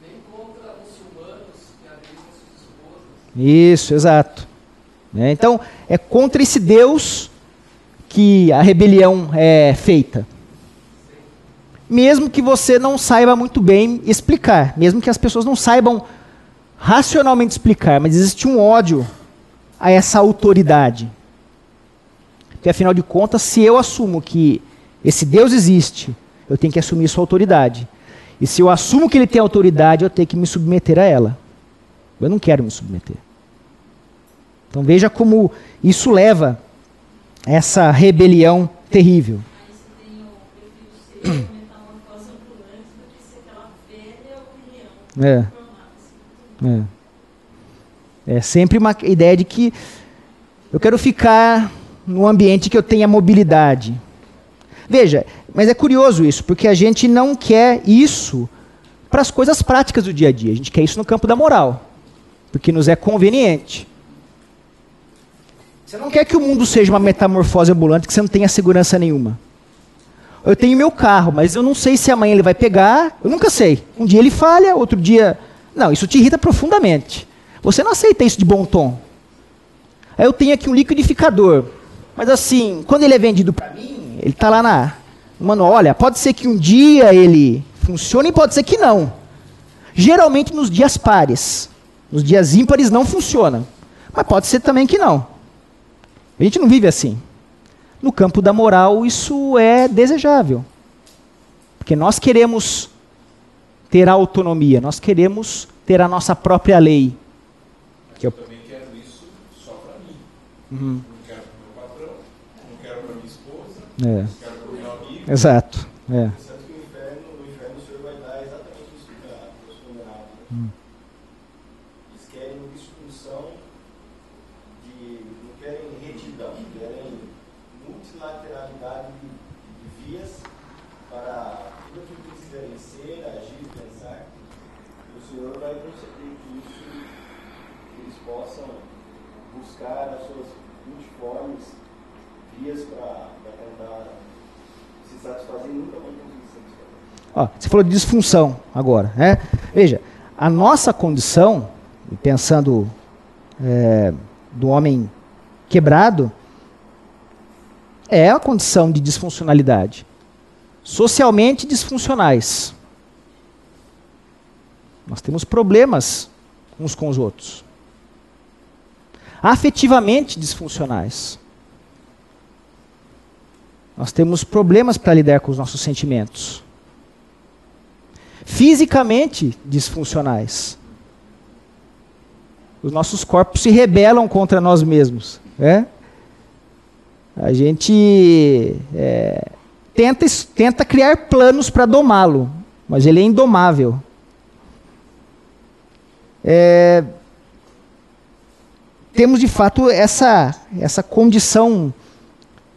Nem contra muçulmanos que agridem suas esposas. Isso, exato. É, então, é contra esse Deus que a rebelião é feita. Mesmo que você não saiba muito bem explicar, mesmo que as pessoas não saibam racionalmente explicar, mas existe um ódio a essa autoridade. Porque afinal de contas, se eu assumo que esse Deus existe, eu tenho que assumir sua autoridade. E se eu assumo que ele tem autoridade, eu tenho que me submeter a ela. Eu não quero me submeter. Então veja como isso leva a essa rebelião terrível. É. É. é sempre uma ideia de que eu quero ficar num ambiente que eu tenha mobilidade. Veja, mas é curioso isso, porque a gente não quer isso para as coisas práticas do dia a dia. A gente quer isso no campo da moral, porque nos é conveniente. Você não quer que o mundo seja uma metamorfose ambulante que você não tenha segurança nenhuma. Eu tenho meu carro, mas eu não sei se amanhã ele vai pegar, eu nunca sei. Um dia ele falha, outro dia. Não, isso te irrita profundamente. Você não aceita isso de bom tom. Aí eu tenho aqui um liquidificador. Mas assim, quando ele é vendido para mim, ele está lá na, no manual. Olha, pode ser que um dia ele funcione e pode ser que não. Geralmente nos dias pares. Nos dias ímpares não funciona. Mas pode ser também que não. A gente não vive assim. No campo da moral, isso é desejável. Porque nós queremos ter a autonomia, nós queremos ter a nossa própria lei. Que Eu eu, também quero isso só para mim. Uhum. Não quero para meu patrão, não quero para minha esposa, é, não quero para o meu amigo. exato. É. Pensando que o inferno, no inferno o Senhor vai dar exatamente isso para os condenados querem disfunção, de. não querem retidão, querem multilateralidade de, de vias para tudo aquilo que quiserem ser, agir, pensar. O Senhor vai conceder que isso eles possam buscar as suas multiformes vias para tentar se satisfazer nunca mais. Ó, você falou de disfunção agora, né? Veja, a nossa condição pensando é, do homem quebrado, é a condição de disfuncionalidade. Socialmente disfuncionais. Nós temos problemas uns com os outros. Afetivamente disfuncionais. Nós temos problemas para lidar com os nossos sentimentos. Fisicamente disfuncionais. Os nossos corpos se rebelam contra nós mesmos. É? A gente é, tenta, tenta criar planos para domá-lo, mas ele é indomável. É, temos de fato essa, essa condição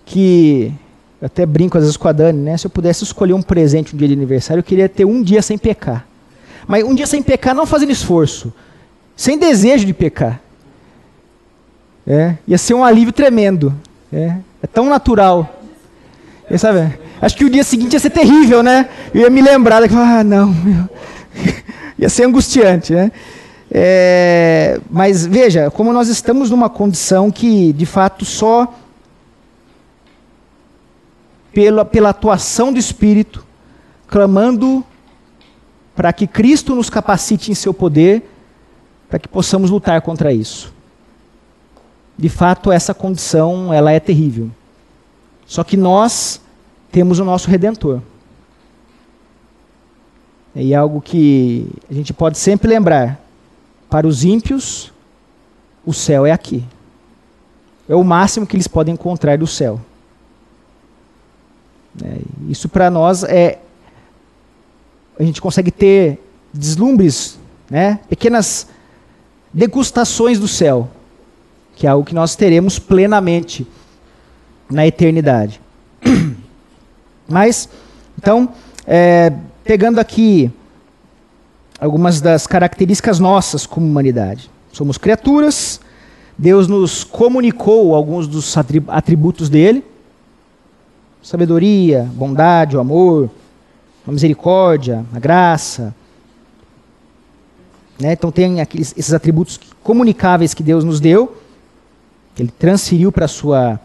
que eu até brinco às vezes com a Dani, né? Se eu pudesse escolher um presente um dia de aniversário, eu queria ter um dia sem pecar. Mas um dia sem pecar não fazendo esforço, sem desejo de pecar. É, ia ser um alívio tremendo. É, é tão natural. Sabe, acho que o dia seguinte ia ser terrível, né? Eu ia me lembrar daquilo, ah, não, meu. ia ser angustiante, né? É, mas veja, como nós estamos numa condição que, de fato, só pela, pela atuação do Espírito, clamando para que Cristo nos capacite em seu poder, para que possamos lutar contra isso. De fato, essa condição ela é terrível. Só que nós temos o nosso redentor. E é algo que a gente pode sempre lembrar. Para os ímpios, o céu é aqui. É o máximo que eles podem encontrar do céu. É, isso para nós é. A gente consegue ter deslumbres, né? pequenas degustações do céu, que é algo que nós teremos plenamente na eternidade. Mas, então, é, pegando aqui algumas das características nossas como humanidade. Somos criaturas, Deus nos comunicou alguns dos atributos dele: sabedoria, bondade, o amor, a misericórdia, a graça, né? Então tem aqueles, esses atributos comunicáveis que Deus nos deu, que Ele transferiu para a sua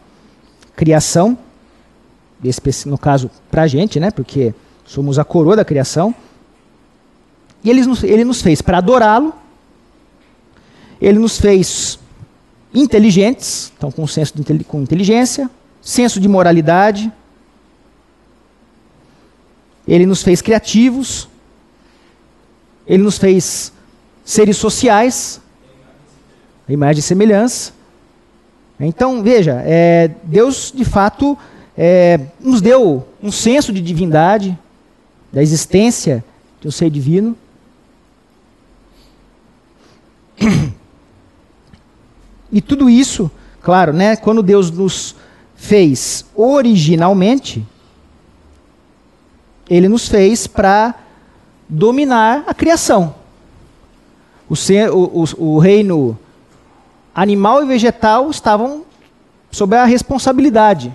criação, no caso para a gente, né? porque somos a coroa da criação. E ele nos, ele nos fez para adorá-lo, ele nos fez inteligentes, então com senso de, com inteligência, senso de moralidade, ele nos fez criativos, ele nos fez seres sociais, a imagem e semelhança. Então, veja, é, Deus de fato é, nos deu um senso de divindade, da existência de um ser divino. E tudo isso, claro, né, quando Deus nos fez originalmente, Ele nos fez para dominar a criação o, o, o, reino animal e vegetal estavam sob a responsabilidade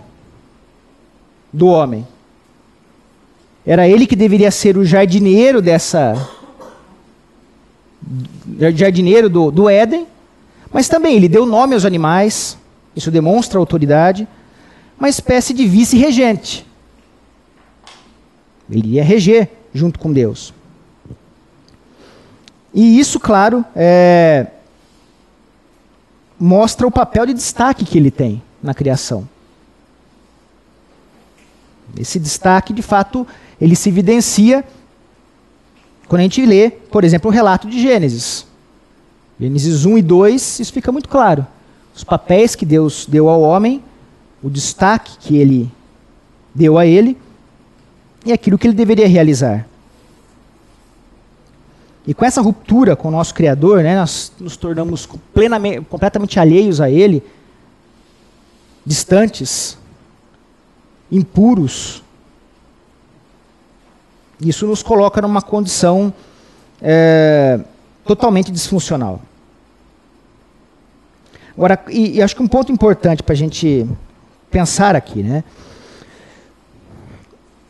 do homem. Era ele que deveria ser o jardineiro dessa. jardineiro do, do Éden, mas também ele deu nome aos animais, isso demonstra autoridade, uma espécie de vice-regente. Ele ia reger junto com Deus. E isso, claro, é, mostra o papel de destaque que ele tem na criação. Esse destaque, de fato, ele se evidencia quando a gente lê, por exemplo, o relato de Gênesis. Gênesis 1 e 2, isso fica muito claro. Os papéis que Deus deu ao homem, o destaque que ele deu a ele e aquilo que ele deveria realizar. E com essa ruptura com o nosso Criador, né, nós nos tornamos plenamente, completamente alheios a Ele, distantes, impuros. Isso nos coloca numa condição é, totalmente disfuncional. Agora, e, e acho que um ponto importante para a gente pensar aqui, né?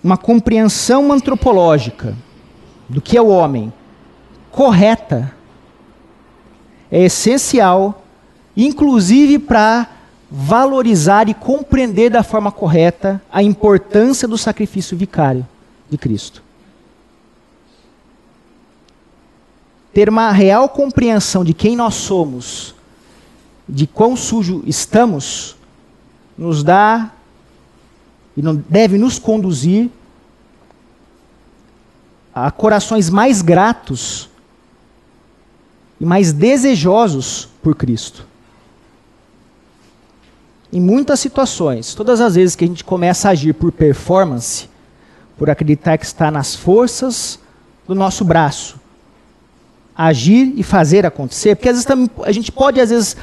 Uma compreensão antropológica do que é o homem correta é essencial, inclusive para valorizar e compreender da forma correta a importância do sacrifício vicário de Cristo. Ter uma real compreensão de quem nós somos, de quão sujo estamos, nos dá e deve nos conduzir a corações mais gratos e mais desejosos por Cristo. Em muitas situações, todas as vezes que a gente começa a agir por performance, por acreditar que está nas forças do nosso braço, agir e fazer acontecer, porque às vezes a gente pode, às vezes,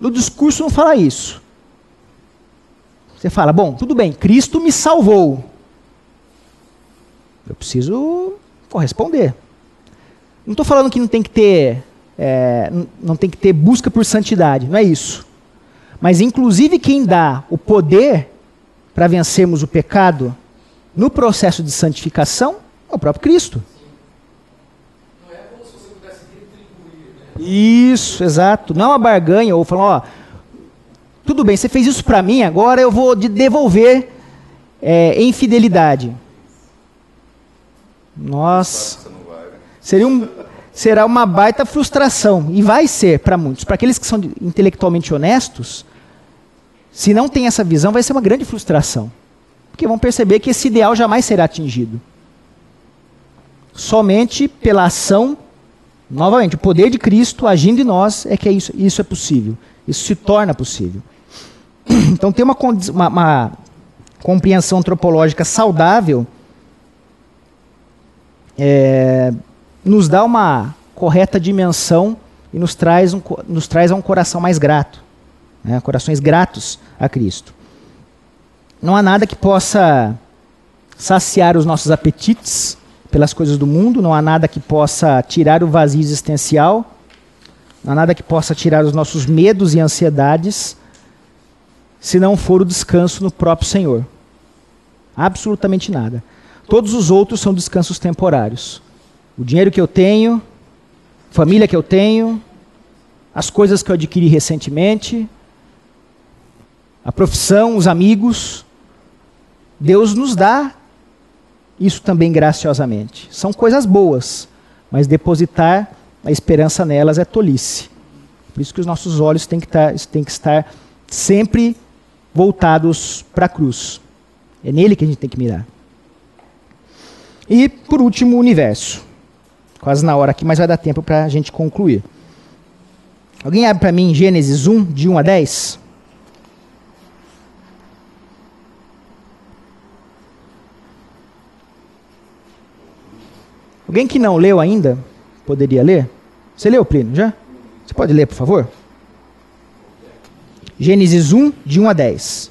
no discurso não falar isso. Você fala, bom, tudo bem, Cristo me salvou. Eu preciso corresponder. Não estou falando que não tem que ter, é, não tem que ter busca por santidade, não é isso. Mas inclusive quem dá o poder para vencermos o pecado no processo de santificação é o próprio Cristo. Isso, exato. Não é uma barganha ou falando, ó, tudo bem, você fez isso para mim, agora eu vou devolver é, em fidelidade. Nossa. Seria um, será uma baita frustração. E vai ser para muitos. Para aqueles que são intelectualmente honestos, se não tem essa visão, vai ser uma grande frustração. Porque vão perceber que esse ideal jamais será atingido. Somente pela ação, novamente, o poder de Cristo agindo em nós é que isso, isso é possível. Isso se torna possível. Então, ter uma, uma, uma compreensão antropológica saudável é, nos dá uma correta dimensão e nos traz, um, nos traz a um coração mais grato, né? corações gratos a Cristo. Não há nada que possa saciar os nossos apetites pelas coisas do mundo, não há nada que possa tirar o vazio existencial, não há nada que possa tirar os nossos medos e ansiedades, se não for o descanso no próprio Senhor. Absolutamente nada. Todos os outros são descansos temporários. O dinheiro que eu tenho, família que eu tenho, as coisas que eu adquiri recentemente, a profissão, os amigos. Deus nos dá isso também graciosamente. São coisas boas, mas depositar a esperança nelas é tolice. Por isso que os nossos olhos têm que estar, têm que estar sempre voltados para a cruz. É nele que a gente tem que mirar. E, por último, o universo. Quase na hora aqui, mas vai dar tempo para a gente concluir. Alguém abre para mim Gênesis 1, de 1 a 10? Alguém que não leu ainda, poderia ler? Você leu, Plínio, já? Você pode ler, por favor? Gênesis 1, de 1 a 10.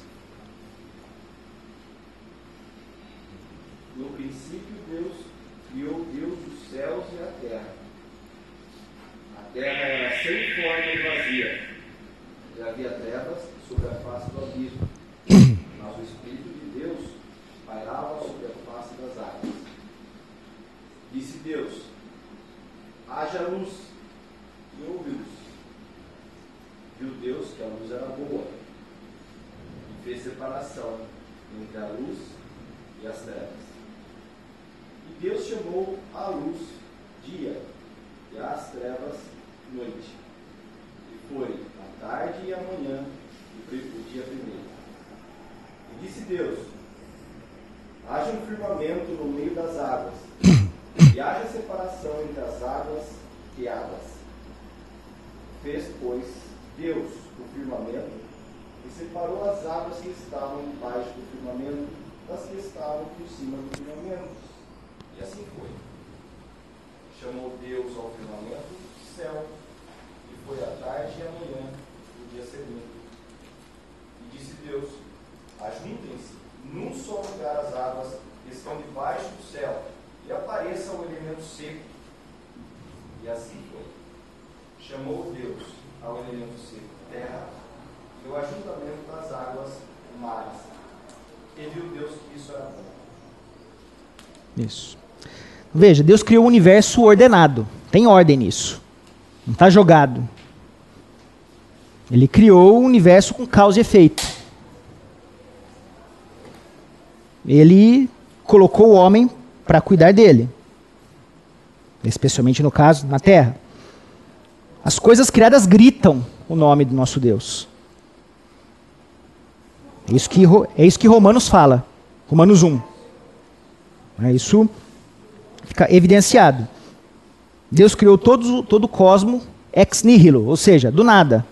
a luz e ouviu-os. Viu Deus que é a luz era boa e fez separação entre a luz e as trevas. E Deus chamou a luz dia e as trevas noite. E foi a tarde e a manhã o dia primeiro. E disse Deus: haja um firmamento no meio das águas, e haja separação entre as águas guiadas. Fez, pois, Deus o firmamento e separou as águas que estavam embaixo do firmamento das que estavam por cima do firmamento. E assim foi. Chamou Deus ao firmamento céu, e foi a tarde e a manhã do dia seguinte. E disse Deus: Ajuntem-se num só lugar as águas que estão debaixo do céu, e apareça o elemento seco e assim foi. Chamou Deus ao elemento seco, terra, e o ajuntamento das águas, mares. E viu Deus que isso era bom. Isso. Veja, Deus criou o um universo ordenado. Tem ordem nisso. Não está jogado. Ele criou o um universo com causa e efeito. Ele colocou o homem para cuidar dele. Especialmente no caso, na terra. As coisas criadas gritam o nome do nosso Deus. É isso que, é isso que Romanos fala. Romanos 1. É isso fica evidenciado. Deus criou todo, todo o cosmo ex nihilo, ou seja, do nada.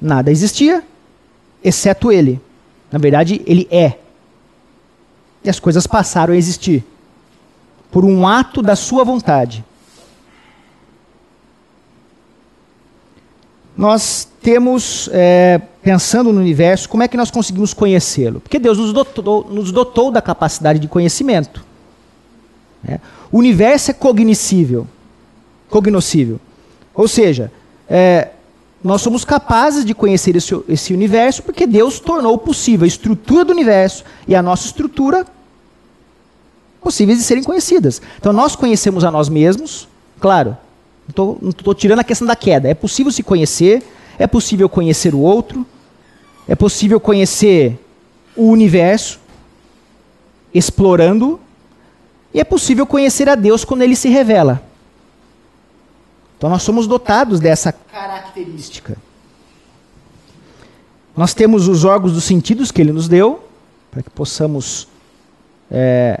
Nada existia, exceto ele. Na verdade, ele é. E as coisas passaram a existir por um ato da sua vontade. Nós temos, é, pensando no universo, como é que nós conseguimos conhecê-lo? Porque Deus nos dotou, nos dotou da capacidade de conhecimento. É. O universo é cognoscível. Cognoscível. Ou seja, é, nós somos capazes de conhecer esse, esse universo porque Deus tornou possível a estrutura do universo e a nossa estrutura possíveis de serem conhecidas. Então nós conhecemos a nós mesmos, claro, não estou tirando a questão da queda. É possível se conhecer, é possível conhecer o outro, é possível conhecer o universo, explorando, e é possível conhecer a Deus quando ele se revela. Então nós somos dotados dessa característica. Nós temos os órgãos dos sentidos que ele nos deu, para que possamos é,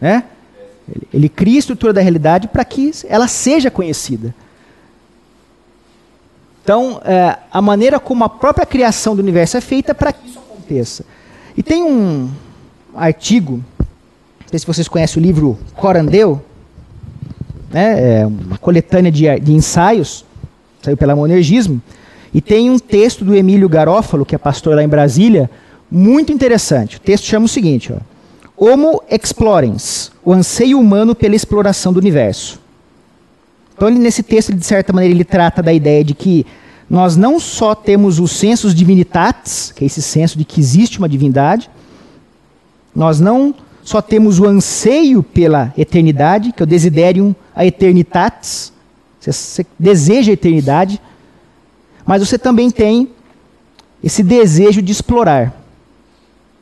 Né? Ele, cria a estrutura da realidade para que ela seja conhecida. Então, é, a maneira como a própria criação do universo é feita para que isso aconteça. E tem um artigo, não sei se vocês conhecem o livro Corandeu, né, é uma coletânea de, de ensaios, saiu pela Monergismo, e tem um texto do Emílio Garófalo, que é pastor lá em Brasília, muito interessante. O texto chama o seguinte: ó, Homo explorens, o anseio humano pela exploração do universo. Então, ele, nesse texto, ele, de certa maneira, ele trata da ideia de que nós não só temos os sensos divinitatis, que é esse senso de que existe uma divindade, nós não só temos o anseio pela eternidade, que é o desiderium a eternitatis, você deseja a eternidade, mas você também tem esse desejo de explorar.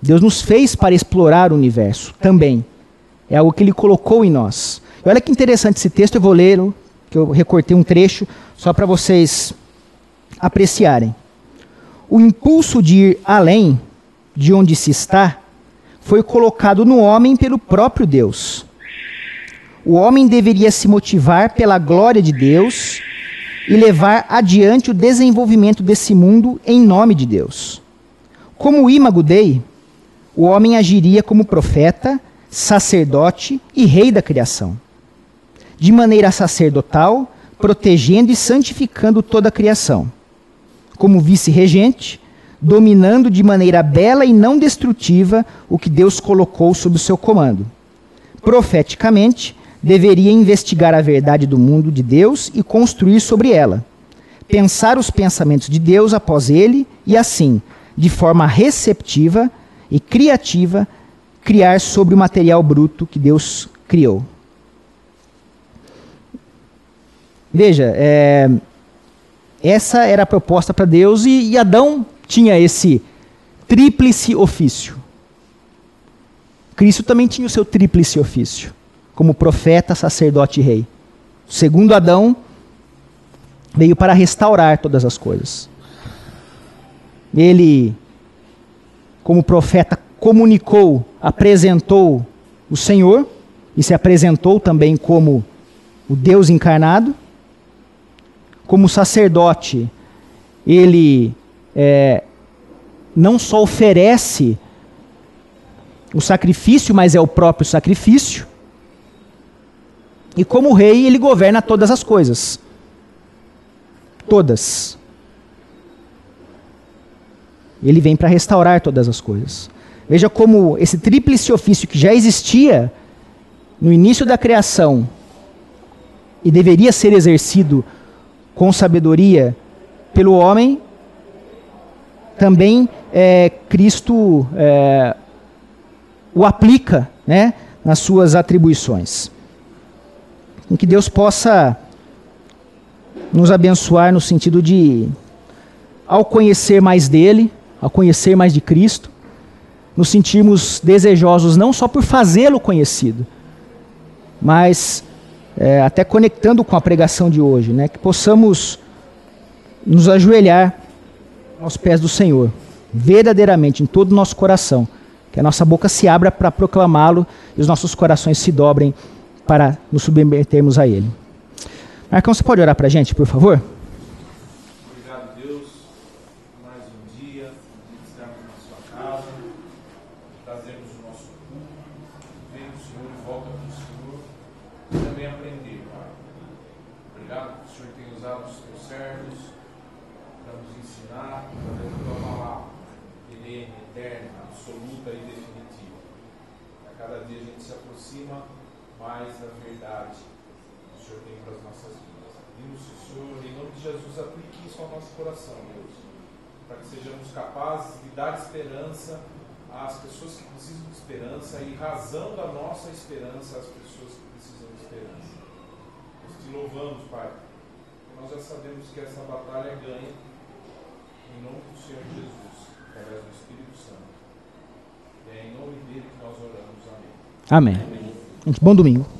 Deus nos fez para explorar o universo também. É algo que Ele colocou em nós. E olha que interessante esse texto, eu vou ler, que eu recortei um trecho só para vocês apreciarem. O impulso de ir além de onde se está foi colocado no homem pelo próprio Deus. O homem deveria se motivar pela glória de Deus e levar adiante o desenvolvimento desse mundo em nome de Deus. Como Imago Dei, o homem agiria como profeta, sacerdote e rei da criação. De maneira sacerdotal, protegendo e santificando toda a criação. Como vice-regente, dominando de maneira bela e não destrutiva o que Deus colocou sob o seu comando. Profeticamente, deveria investigar a verdade do mundo de Deus e construir sobre ela. Pensar os pensamentos de Deus após ele e, assim, de forma receptiva, e criativa criar sobre o material bruto que Deus criou. Veja, é, essa era a proposta para Deus e, e Adão tinha esse tríplice ofício. Cristo também tinha o seu tríplice ofício, como profeta, sacerdote e rei. Segundo Adão veio para restaurar todas as coisas. Ele como profeta comunicou, apresentou o Senhor, e se apresentou também como o Deus encarnado. Como sacerdote, ele é, não só oferece o sacrifício, mas é o próprio sacrifício. E como rei, ele governa todas as coisas. Todas. Ele vem para restaurar todas as coisas. Veja como esse tríplice ofício que já existia no início da criação e deveria ser exercido com sabedoria pelo homem, também é, Cristo é, o aplica né, nas suas atribuições. Em que Deus possa nos abençoar no sentido de, ao conhecer mais dele, ao conhecer mais de Cristo, nos sentirmos desejosos não só por fazê-lo conhecido, mas é, até conectando com a pregação de hoje, né, que possamos nos ajoelhar aos pés do Senhor, verdadeiramente, em todo o nosso coração, que a nossa boca se abra para proclamá-lo e os nossos corações se dobrem para nos submetermos a Ele. Marcão, você pode orar para a gente, por favor? esperança às pessoas que precisam de esperança e razão da nossa esperança às pessoas que precisam de esperança. Nós te louvamos, Pai. Nós já sabemos que essa batalha é ganha em nome do Senhor Jesus, através do Espírito Santo. E é em nome dele que nós oramos. Amém. Amém. Amém. Bom domingo.